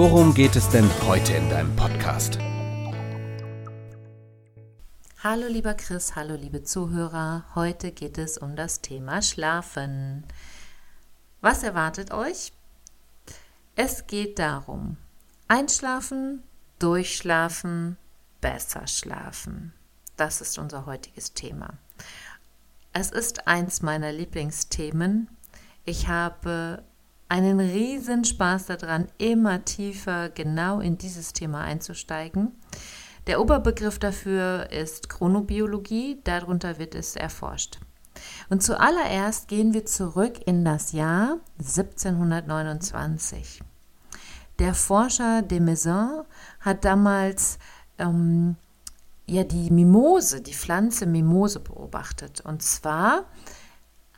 worum geht es denn heute in deinem Podcast? Hallo lieber Chris, hallo liebe Zuhörer. Heute geht es um das Thema Schlafen. Was erwartet euch? Es geht darum, einschlafen, durchschlafen, besser schlafen. Das ist unser heutiges Thema. Es ist eins meiner Lieblingsthemen. Ich habe einen riesen Spaß daran, immer tiefer genau in dieses Thema einzusteigen. Der Oberbegriff dafür ist Chronobiologie, darunter wird es erforscht. Und zuallererst gehen wir zurück in das Jahr 1729. Der Forscher de Maison hat damals ähm, ja die Mimose, die Pflanze Mimose beobachtet. Und zwar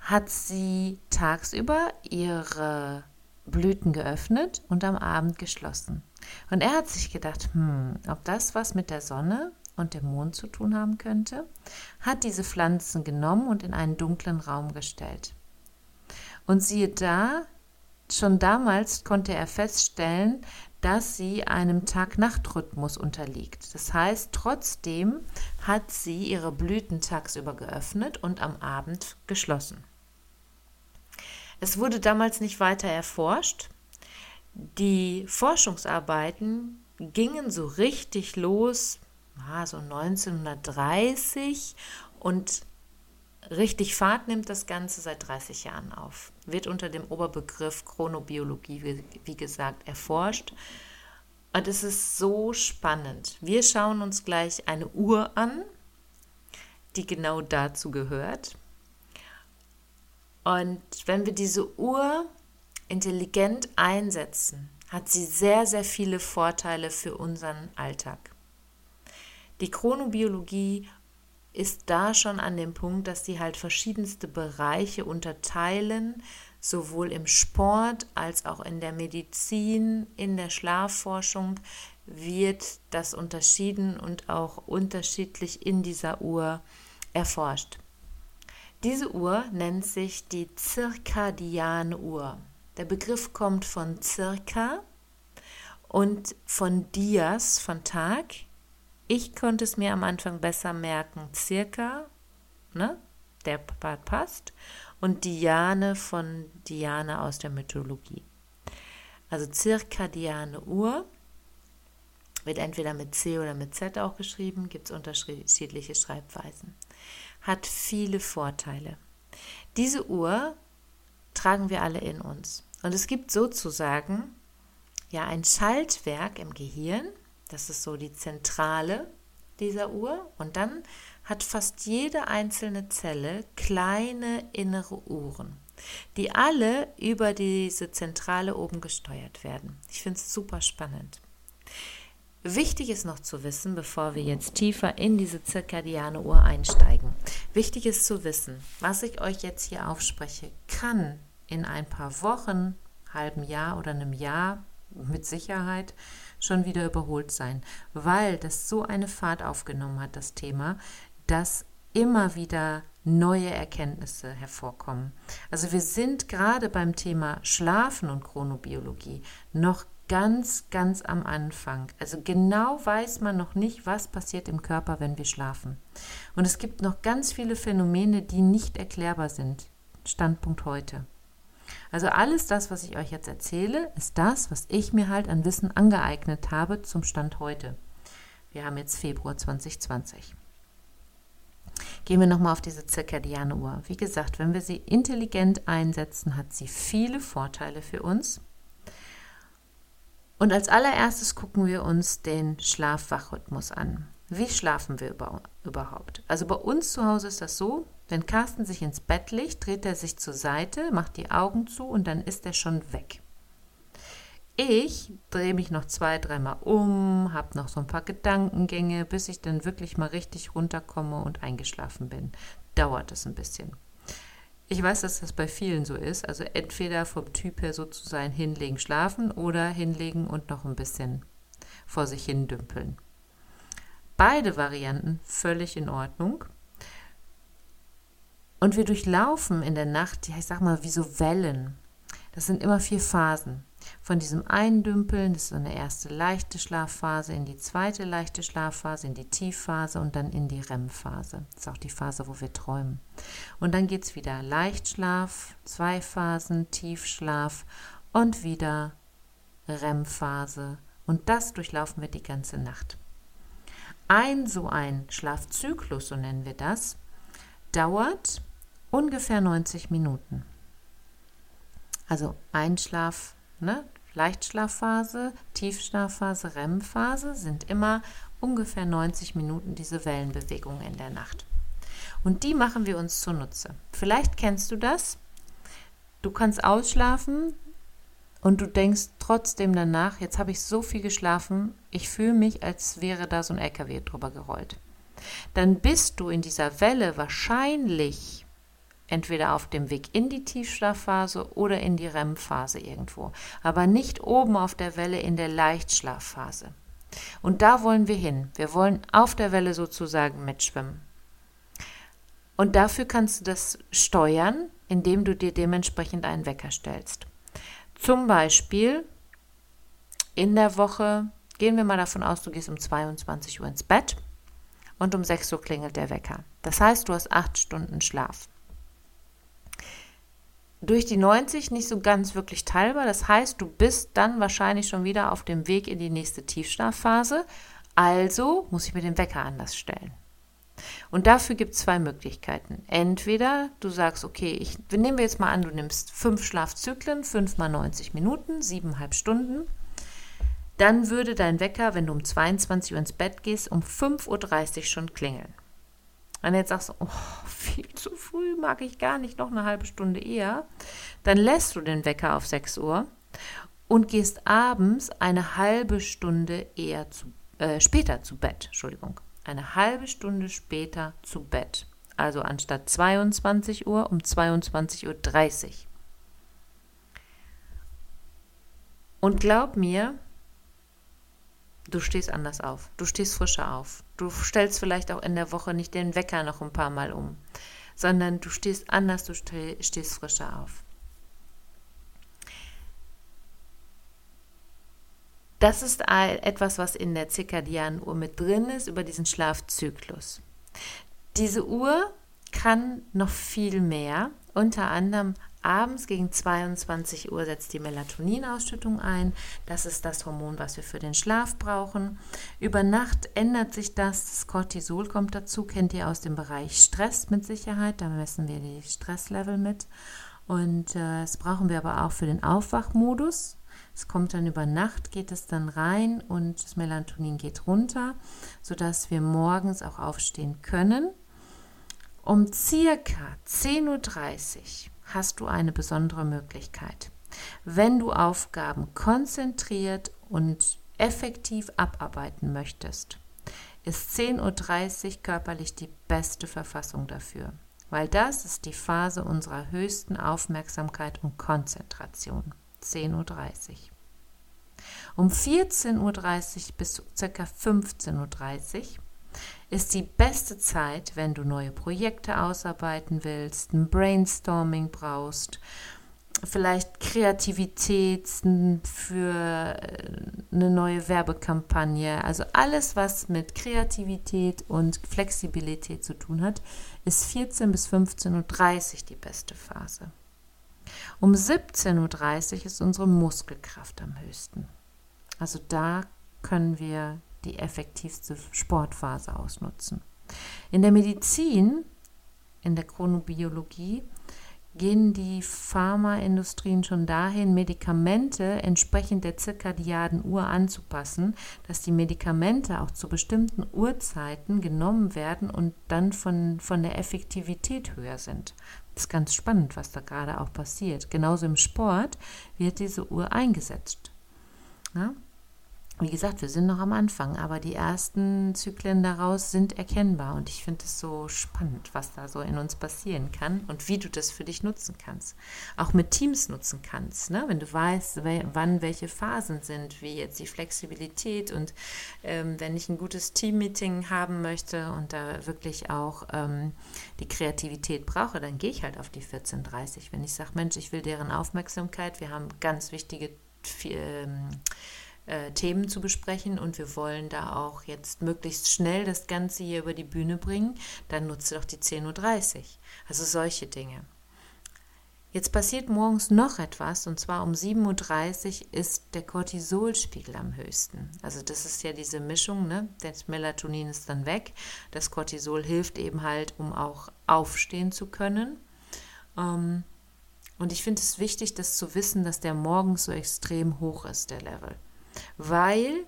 hat sie tagsüber ihre Blüten geöffnet und am Abend geschlossen. Und er hat sich gedacht, hm, ob das was mit der Sonne und dem Mond zu tun haben könnte, hat diese Pflanzen genommen und in einen dunklen Raum gestellt. Und siehe da, schon damals konnte er feststellen, dass sie einem Tag-Nacht-Rhythmus unterliegt. Das heißt, trotzdem hat sie ihre Blüten tagsüber geöffnet und am Abend geschlossen. Es wurde damals nicht weiter erforscht, die Forschungsarbeiten gingen so richtig los, ah, so 1930 und richtig Fahrt nimmt das Ganze seit 30 Jahren auf. Wird unter dem Oberbegriff Chronobiologie, wie, wie gesagt, erforscht. Und es ist so spannend. Wir schauen uns gleich eine Uhr an, die genau dazu gehört. Und wenn wir diese Uhr intelligent einsetzen, hat sie sehr, sehr viele Vorteile für unseren Alltag. Die Chronobiologie ist da schon an dem Punkt, dass sie halt verschiedenste Bereiche unterteilen, sowohl im Sport als auch in der Medizin, in der Schlafforschung wird das unterschieden und auch unterschiedlich in dieser Uhr erforscht. Diese Uhr nennt sich die zirkadiane Uhr. Der Begriff kommt von circa und von dias, von Tag. Ich konnte es mir am Anfang besser merken, circa, ne? der Part passt, und Diane von Diane aus der Mythologie. Also zirkadiane Uhr wird entweder mit C oder mit Z auch geschrieben, gibt es unterschiedliche Schreibweisen. Hat viele Vorteile. Diese Uhr tragen wir alle in uns. Und es gibt sozusagen ja ein Schaltwerk im Gehirn, das ist so die Zentrale dieser Uhr und dann hat fast jede einzelne Zelle kleine innere Uhren, die alle über diese Zentrale oben gesteuert werden. Ich finde es super spannend. Wichtig ist noch zu wissen, bevor wir jetzt tiefer in diese zirkadiane Uhr einsteigen. Wichtig ist zu wissen, was ich euch jetzt hier aufspreche, kann in ein paar Wochen, halben Jahr oder einem Jahr mit Sicherheit schon wieder überholt sein, weil das so eine Fahrt aufgenommen hat, das Thema, dass immer wieder neue Erkenntnisse hervorkommen. Also wir sind gerade beim Thema Schlafen und Chronobiologie noch ganz, ganz am Anfang. Also genau weiß man noch nicht, was passiert im Körper, wenn wir schlafen. Und es gibt noch ganz viele Phänomene, die nicht erklärbar sind. Standpunkt heute. Also alles das, was ich euch jetzt erzähle, ist das, was ich mir halt an Wissen angeeignet habe zum Stand heute. Wir haben jetzt Februar 2020. Gehen wir nochmal auf diese zirkadiane Uhr. Wie gesagt, wenn wir sie intelligent einsetzen, hat sie viele Vorteile für uns. Und als allererstes gucken wir uns den Schlaf-Wach-Rhythmus an. Wie schlafen wir überhaupt? Also bei uns zu Hause ist das so, wenn Carsten sich ins Bett legt, dreht er sich zur Seite, macht die Augen zu und dann ist er schon weg. Ich drehe mich noch zwei, dreimal um, habe noch so ein paar Gedankengänge, bis ich dann wirklich mal richtig runterkomme und eingeschlafen bin. Dauert es ein bisschen. Ich weiß, dass das bei vielen so ist. Also entweder vom Typ her so zu sein, hinlegen, schlafen oder hinlegen und noch ein bisschen vor sich hin dümpeln. Beide Varianten völlig in Ordnung. Und wir durchlaufen in der Nacht, ich sag mal, wie so Wellen. Das sind immer vier Phasen. Von diesem Eindümpeln, das ist so eine erste leichte Schlafphase, in die zweite leichte Schlafphase, in die Tiefphase und dann in die REM-Phase. Das ist auch die Phase, wo wir träumen. Und dann geht es wieder Leichtschlaf, zwei Phasen, Tiefschlaf und wieder REM-Phase. Und das durchlaufen wir die ganze Nacht. Ein so ein Schlafzyklus, so nennen wir das, dauert ungefähr 90 Minuten. Also Einschlaf, ne? Leichtschlafphase, Tiefschlafphase, REM-Phase sind immer ungefähr 90 Minuten diese Wellenbewegungen in der Nacht. Und die machen wir uns zunutze. Vielleicht kennst du das. Du kannst ausschlafen und du denkst trotzdem danach, jetzt habe ich so viel geschlafen, ich fühle mich, als wäre da so ein LKW drüber gerollt. Dann bist du in dieser Welle wahrscheinlich entweder auf dem Weg in die Tiefschlafphase oder in die REM-Phase irgendwo, aber nicht oben auf der Welle in der Leichtschlafphase. Und da wollen wir hin. Wir wollen auf der Welle sozusagen mitschwimmen. Und dafür kannst du das steuern, indem du dir dementsprechend einen Wecker stellst. Zum Beispiel in der Woche, gehen wir mal davon aus, du gehst um 22 Uhr ins Bett und um 6 Uhr klingelt der Wecker. Das heißt, du hast acht Stunden Schlaf durch die 90 nicht so ganz wirklich teilbar. Das heißt, du bist dann wahrscheinlich schon wieder auf dem Weg in die nächste Tiefschlafphase. Also muss ich mir den Wecker anders stellen. Und dafür gibt es zwei Möglichkeiten. Entweder du sagst, okay, ich nehmen wir jetzt mal an, du nimmst fünf Schlafzyklen, fünf mal 90 Minuten, siebeneinhalb Stunden. Dann würde dein Wecker, wenn du um 22 Uhr ins Bett gehst, um 5.30 Uhr schon klingeln. Wenn du jetzt sagst, oh, viel zu früh mag ich gar nicht, noch eine halbe Stunde eher, dann lässt du den Wecker auf 6 Uhr und gehst abends eine halbe Stunde eher zu, äh, später zu Bett. Entschuldigung. Eine halbe Stunde später zu Bett. Also anstatt 22 Uhr um 22.30 Uhr. Und glaub mir, Du stehst anders auf. Du stehst frischer auf. Du stellst vielleicht auch in der Woche nicht den Wecker noch ein paar Mal um, sondern du stehst anders, du stehst frischer auf. Das ist etwas, was in der zirkadianen Uhr mit drin ist, über diesen Schlafzyklus. Diese Uhr kann noch viel mehr, unter anderem Abends gegen 22 Uhr setzt die Melatoninausschüttung ein. Das ist das Hormon, was wir für den Schlaf brauchen. Über Nacht ändert sich das. Das Cortisol kommt dazu, kennt ihr aus dem Bereich Stress mit Sicherheit. Da messen wir die Stresslevel mit. Und äh, das brauchen wir aber auch für den Aufwachmodus. Es kommt dann über Nacht, geht es dann rein und das Melatonin geht runter, sodass wir morgens auch aufstehen können. Um circa 10.30 Uhr hast du eine besondere Möglichkeit. Wenn du Aufgaben konzentriert und effektiv abarbeiten möchtest, ist 10.30 Uhr körperlich die beste Verfassung dafür, weil das ist die Phase unserer höchsten Aufmerksamkeit und Konzentration. 10.30 Uhr. Um 14.30 Uhr bis ca. 15.30 Uhr ist die beste Zeit, wenn du neue Projekte ausarbeiten willst, ein Brainstorming brauchst, vielleicht Kreativität für äh, eine neue Werbekampagne. Also alles, was mit Kreativität und Flexibilität zu tun hat, ist 14 bis 15.30 Uhr die beste Phase. Um 17.30 Uhr ist unsere Muskelkraft am höchsten. Also da können wir die effektivste Sportphase ausnutzen. In der Medizin, in der Chronobiologie, gehen die Pharmaindustrien schon dahin, Medikamente entsprechend der zirkadiaden Uhr anzupassen, dass die Medikamente auch zu bestimmten Uhrzeiten genommen werden und dann von, von der Effektivität höher sind. Das ist ganz spannend, was da gerade auch passiert. Genauso im Sport wird diese Uhr eingesetzt. Ja? Wie gesagt, wir sind noch am Anfang, aber die ersten Zyklen daraus sind erkennbar und ich finde es so spannend, was da so in uns passieren kann und wie du das für dich nutzen kannst. Auch mit Teams nutzen kannst, ne? wenn du weißt, wann welche Phasen sind, wie jetzt die Flexibilität und ähm, wenn ich ein gutes Teammeeting haben möchte und da wirklich auch ähm, die Kreativität brauche, dann gehe ich halt auf die 14.30. Wenn ich sage, Mensch, ich will deren Aufmerksamkeit, wir haben ganz wichtige ähm, äh, Themen zu besprechen und wir wollen da auch jetzt möglichst schnell das Ganze hier über die Bühne bringen, dann nutze doch die 10.30 Uhr. Also solche Dinge. Jetzt passiert morgens noch etwas und zwar um 7.30 Uhr ist der Cortisolspiegel am höchsten. Also das ist ja diese Mischung, ne? das Melatonin ist dann weg. Das Cortisol hilft eben halt, um auch aufstehen zu können. Ähm, und ich finde es wichtig, das zu wissen, dass der morgens so extrem hoch ist, der Level. Weil,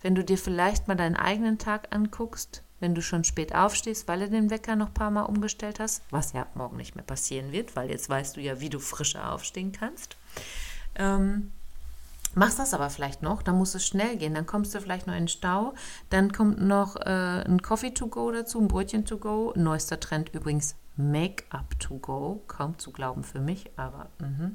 wenn du dir vielleicht mal deinen eigenen Tag anguckst, wenn du schon spät aufstehst, weil du den Wecker noch ein paar Mal umgestellt hast, was ja morgen nicht mehr passieren wird, weil jetzt weißt du ja, wie du frischer aufstehen kannst. Ähm, machst das aber vielleicht noch, dann muss es schnell gehen, dann kommst du vielleicht noch in den Stau, dann kommt noch äh, ein Coffee to go dazu, ein Brötchen to go, neuester Trend übrigens Make-up to go, kaum zu glauben für mich, aber mh.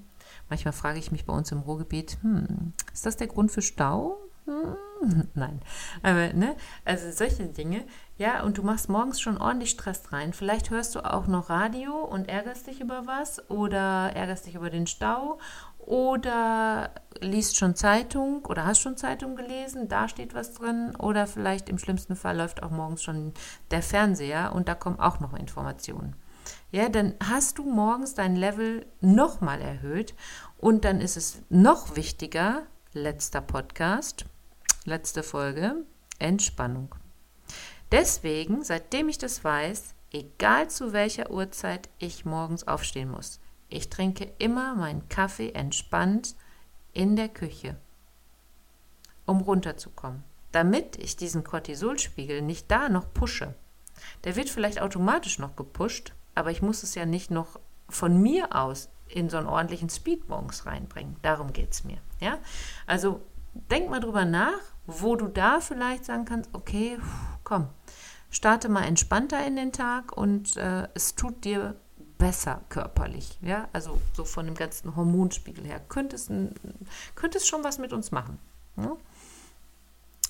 Manchmal frage ich mich bei uns im Ruhrgebiet, hm, ist das der Grund für Stau? Hm, nein. Aber, ne, also solche Dinge. Ja, und du machst morgens schon ordentlich Stress rein. Vielleicht hörst du auch noch Radio und ärgerst dich über was oder ärgerst dich über den Stau oder liest schon Zeitung oder hast schon Zeitung gelesen, da steht was drin oder vielleicht im schlimmsten Fall läuft auch morgens schon der Fernseher und da kommen auch noch Informationen ja, dann hast du morgens dein Level nochmal erhöht und dann ist es noch wichtiger, letzter Podcast, letzte Folge, Entspannung. Deswegen, seitdem ich das weiß, egal zu welcher Uhrzeit ich morgens aufstehen muss, ich trinke immer meinen Kaffee entspannt in der Küche, um runterzukommen, damit ich diesen Cortisolspiegel nicht da noch pushe. Der wird vielleicht automatisch noch gepusht, aber ich muss es ja nicht noch von mir aus in so einen ordentlichen Speed morgens reinbringen. Darum geht es mir. Ja? Also denk mal drüber nach, wo du da vielleicht sagen kannst, okay, komm, starte mal entspannter in den Tag und äh, es tut dir besser körperlich. Ja, also so von dem ganzen Hormonspiegel her könnte es, schon was mit uns machen. Ja?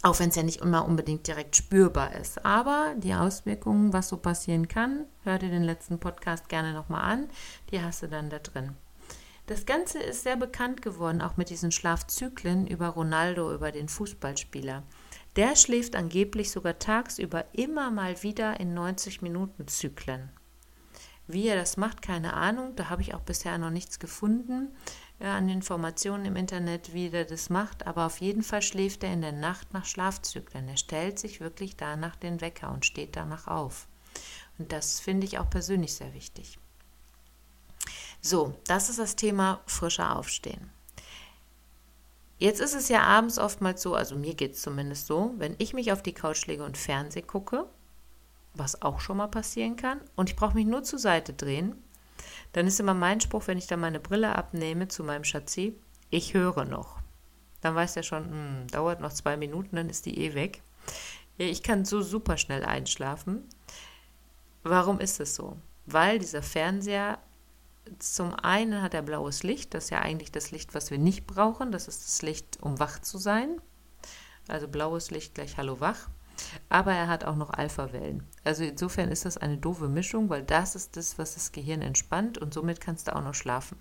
Auch wenn es ja nicht immer unbedingt direkt spürbar ist. Aber die Auswirkungen, was so passieren kann, hör dir den letzten Podcast gerne nochmal an. Die hast du dann da drin. Das Ganze ist sehr bekannt geworden, auch mit diesen Schlafzyklen über Ronaldo, über den Fußballspieler. Der schläft angeblich sogar tagsüber immer mal wieder in 90 Minuten Zyklen. Wie er das macht, keine Ahnung. Da habe ich auch bisher noch nichts gefunden ja, an Informationen im Internet, wie der das macht. Aber auf jeden Fall schläft er in der Nacht nach Schlafzyklen. Er stellt sich wirklich danach den Wecker und steht danach auf. Und das finde ich auch persönlich sehr wichtig. So, das ist das Thema frischer Aufstehen. Jetzt ist es ja abends oftmals so, also mir geht es zumindest so, wenn ich mich auf die Couch lege und Fernseh gucke, was auch schon mal passieren kann, und ich brauche mich nur zur Seite drehen, dann ist immer mein Spruch, wenn ich dann meine Brille abnehme zu meinem Schatzi, ich höre noch. Dann weiß er schon, hm, dauert noch zwei Minuten, dann ist die eh weg. Ja, ich kann so super schnell einschlafen. Warum ist es so? Weil dieser Fernseher zum einen hat er blaues Licht, das ist ja eigentlich das Licht, was wir nicht brauchen. Das ist das Licht, um wach zu sein. Also blaues Licht gleich Hallo wach. Aber er hat auch noch Alpha-Wellen. Also insofern ist das eine doofe Mischung, weil das ist das, was das Gehirn entspannt und somit kannst du auch noch schlafen.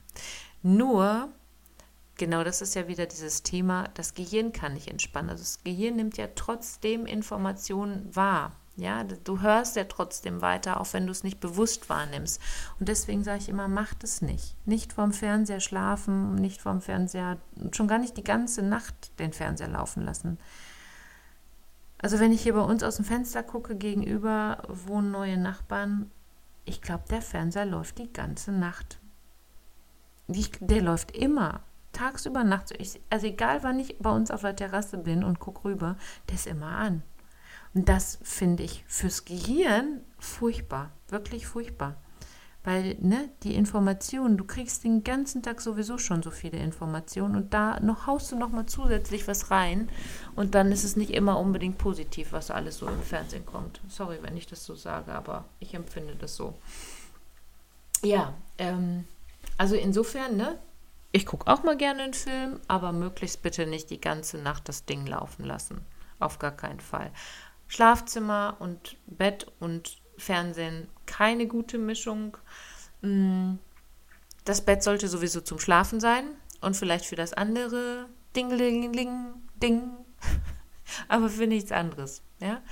Nur, genau das ist ja wieder dieses Thema, das Gehirn kann nicht entspannen. Also das Gehirn nimmt ja trotzdem Informationen wahr. Ja, du hörst ja trotzdem weiter, auch wenn du es nicht bewusst wahrnimmst. Und deswegen sage ich immer, mach das nicht. Nicht vorm Fernseher schlafen, nicht vorm Fernseher, schon gar nicht die ganze Nacht den Fernseher laufen lassen. Also wenn ich hier bei uns aus dem Fenster gucke, gegenüber wohnen neue Nachbarn. Ich glaube, der Fernseher läuft die ganze Nacht. Ich, der läuft immer. Tagsüber, nachts. Ich, also egal, wann ich bei uns auf der Terrasse bin und gucke rüber, der ist immer an. Und das finde ich fürs Gehirn furchtbar. Wirklich furchtbar. Weil, ne, die Informationen, du kriegst den ganzen Tag sowieso schon so viele Informationen und da noch haust du noch mal zusätzlich was rein und dann ist es nicht immer unbedingt positiv, was alles so im Fernsehen kommt. Sorry, wenn ich das so sage, aber ich empfinde das so. Ja, ähm, also insofern, ne, ich gucke auch mal gerne einen Film, aber möglichst bitte nicht die ganze Nacht das Ding laufen lassen. Auf gar keinen Fall. Schlafzimmer und Bett und Fernsehen keine gute Mischung. Mm, das Bett sollte sowieso zum Schlafen sein und vielleicht für das andere Ding, Ding, aber für nichts anderes. Ja?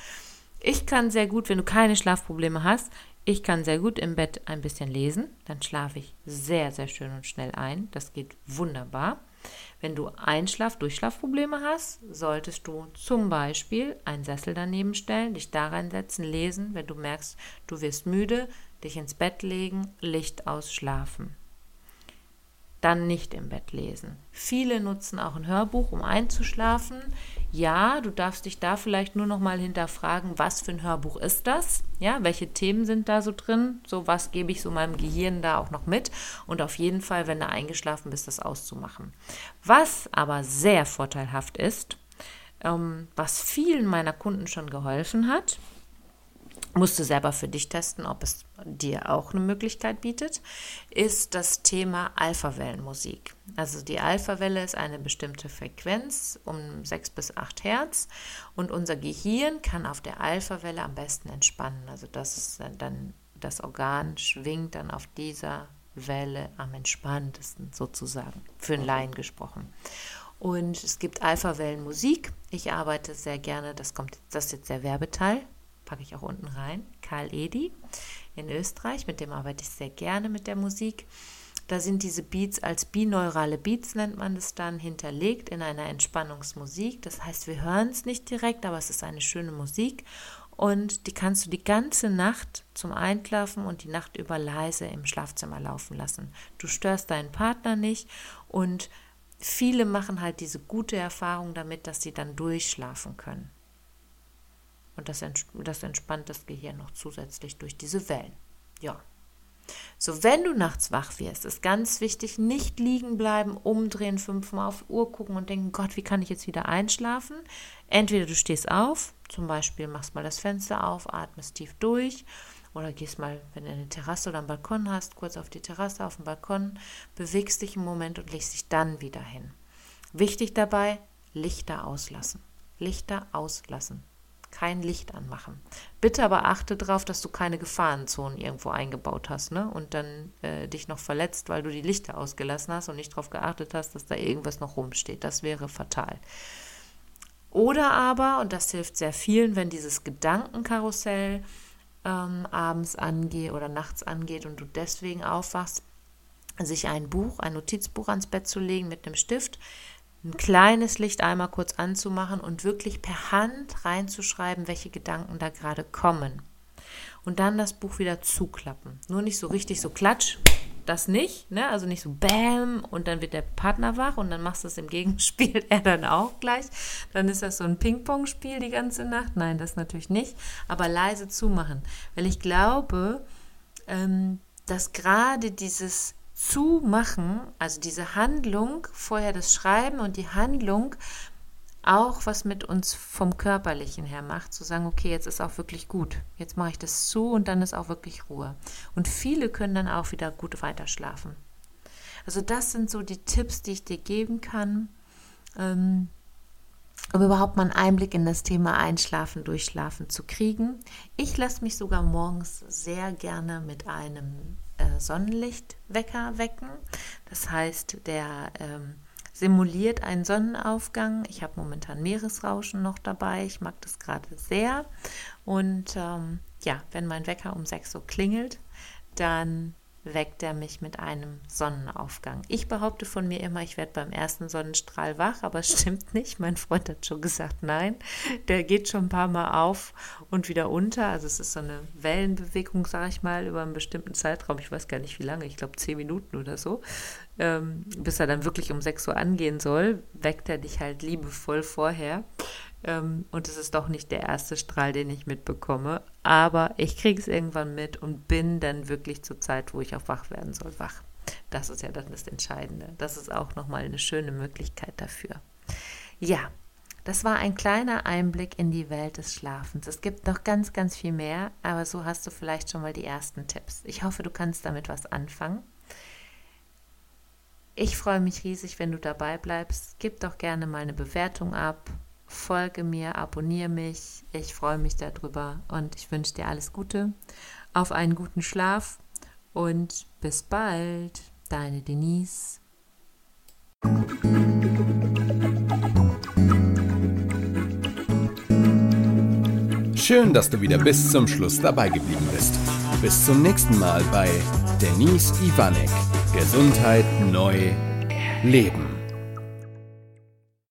Ich kann sehr gut, wenn du keine Schlafprobleme hast, ich kann sehr gut im Bett ein bisschen lesen, dann schlafe ich sehr, sehr schön und schnell ein. Das geht wunderbar. Wenn du Einschlaf-Durchschlafprobleme hast, solltest du zum Beispiel einen Sessel daneben stellen, dich da reinsetzen, lesen. Wenn du merkst, du wirst müde, dich ins Bett legen, Licht ausschlafen dann nicht im Bett lesen. Viele nutzen auch ein Hörbuch, um einzuschlafen. Ja, du darfst dich da vielleicht nur noch mal hinterfragen, was für ein Hörbuch ist das? Ja, welche Themen sind da so drin? So was gebe ich so meinem Gehirn da auch noch mit? Und auf jeden Fall, wenn du eingeschlafen bist, das auszumachen. Was aber sehr vorteilhaft ist, ähm, was vielen meiner Kunden schon geholfen hat, musst du selber für dich testen, ob es dir auch eine Möglichkeit bietet, ist das Thema Alphawellenmusik. Also die Alphawelle ist eine bestimmte Frequenz um 6 bis 8 Hertz und unser Gehirn kann auf der Alphawelle am besten entspannen. Also das ist dann das Organ schwingt dann auf dieser Welle am entspanntesten sozusagen, für einen Laien gesprochen. Und es gibt Alphawellenmusik. Ich arbeite sehr gerne, das kommt das ist jetzt der Werbeteil, packe ich auch unten rein, Karl Edi in Österreich, mit dem arbeite ich sehr gerne mit der Musik. Da sind diese Beats als bineurale Beats, nennt man es dann, hinterlegt in einer Entspannungsmusik. Das heißt, wir hören es nicht direkt, aber es ist eine schöne Musik. Und die kannst du die ganze Nacht zum Einschlafen und die Nacht über leise im Schlafzimmer laufen lassen. Du störst deinen Partner nicht und viele machen halt diese gute Erfahrung damit, dass sie dann durchschlafen können. Und das, das entspannt das Gehirn noch zusätzlich durch diese Wellen. Ja. So, wenn du nachts wach wirst, ist ganz wichtig, nicht liegen bleiben, umdrehen, fünfmal auf die Uhr gucken und denken, Gott, wie kann ich jetzt wieder einschlafen? Entweder du stehst auf, zum Beispiel machst mal das Fenster auf, atmest tief durch oder gehst mal, wenn du eine Terrasse oder einen Balkon hast, kurz auf die Terrasse, auf den Balkon, bewegst dich einen Moment und legst dich dann wieder hin. Wichtig dabei, Lichter auslassen. Lichter auslassen kein Licht anmachen. Bitte aber achte darauf, dass du keine Gefahrenzonen irgendwo eingebaut hast ne? und dann äh, dich noch verletzt, weil du die Lichter ausgelassen hast und nicht darauf geachtet hast, dass da irgendwas noch rumsteht. Das wäre fatal. Oder aber, und das hilft sehr vielen, wenn dieses Gedankenkarussell ähm, abends angeht oder nachts angeht und du deswegen aufwachst, sich ein Buch, ein Notizbuch ans Bett zu legen mit einem Stift, ein kleines Licht einmal kurz anzumachen und wirklich per Hand reinzuschreiben, welche Gedanken da gerade kommen. Und dann das Buch wieder zuklappen. Nur nicht so richtig so klatsch, das nicht, ne? Also nicht so Bäm und dann wird der Partner wach und dann machst du es im Gegenspiel, er dann auch gleich. Dann ist das so ein Ping-Pong-Spiel die ganze Nacht. Nein, das natürlich nicht. Aber leise zumachen. Weil ich glaube, ähm, dass gerade dieses zu machen, also diese Handlung, vorher das Schreiben und die Handlung auch was mit uns vom körperlichen her macht, zu sagen, okay, jetzt ist auch wirklich gut, jetzt mache ich das zu und dann ist auch wirklich Ruhe. Und viele können dann auch wieder gut weiterschlafen. Also das sind so die Tipps, die ich dir geben kann, ähm, um überhaupt mal einen Einblick in das Thema Einschlafen, Durchschlafen zu kriegen. Ich lasse mich sogar morgens sehr gerne mit einem äh, Sonnenlichtwecker wecken. Das heißt, der ähm, simuliert einen Sonnenaufgang. Ich habe momentan Meeresrauschen noch dabei. Ich mag das gerade sehr. Und ähm, ja, wenn mein Wecker um 6 Uhr klingelt, dann weckt er mich mit einem Sonnenaufgang. Ich behaupte von mir immer, ich werde beim ersten Sonnenstrahl wach, aber es stimmt nicht. Mein Freund hat schon gesagt, nein, der geht schon ein paar Mal auf und wieder unter. Also es ist so eine Wellenbewegung, sage ich mal, über einen bestimmten Zeitraum. Ich weiß gar nicht wie lange, ich glaube zehn Minuten oder so. Ähm, bis er dann wirklich um 6 Uhr angehen soll, weckt er dich halt liebevoll vorher. Ähm, und es ist doch nicht der erste Strahl, den ich mitbekomme. Aber ich kriege es irgendwann mit und bin dann wirklich zur Zeit, wo ich auch wach werden soll, wach. Das ist ja dann das Entscheidende. Das ist auch nochmal eine schöne Möglichkeit dafür. Ja, das war ein kleiner Einblick in die Welt des Schlafens. Es gibt noch ganz, ganz viel mehr, aber so hast du vielleicht schon mal die ersten Tipps. Ich hoffe, du kannst damit was anfangen. Ich freue mich riesig, wenn du dabei bleibst. Gib doch gerne mal eine Bewertung ab. Folge mir, abonniere mich. Ich freue mich darüber und ich wünsche dir alles Gute. Auf einen guten Schlaf und bis bald. Deine Denise. Schön, dass du wieder bis zum Schluss dabei geblieben bist. Bis zum nächsten Mal bei Denise Ivanek. Gesundheit neu leben.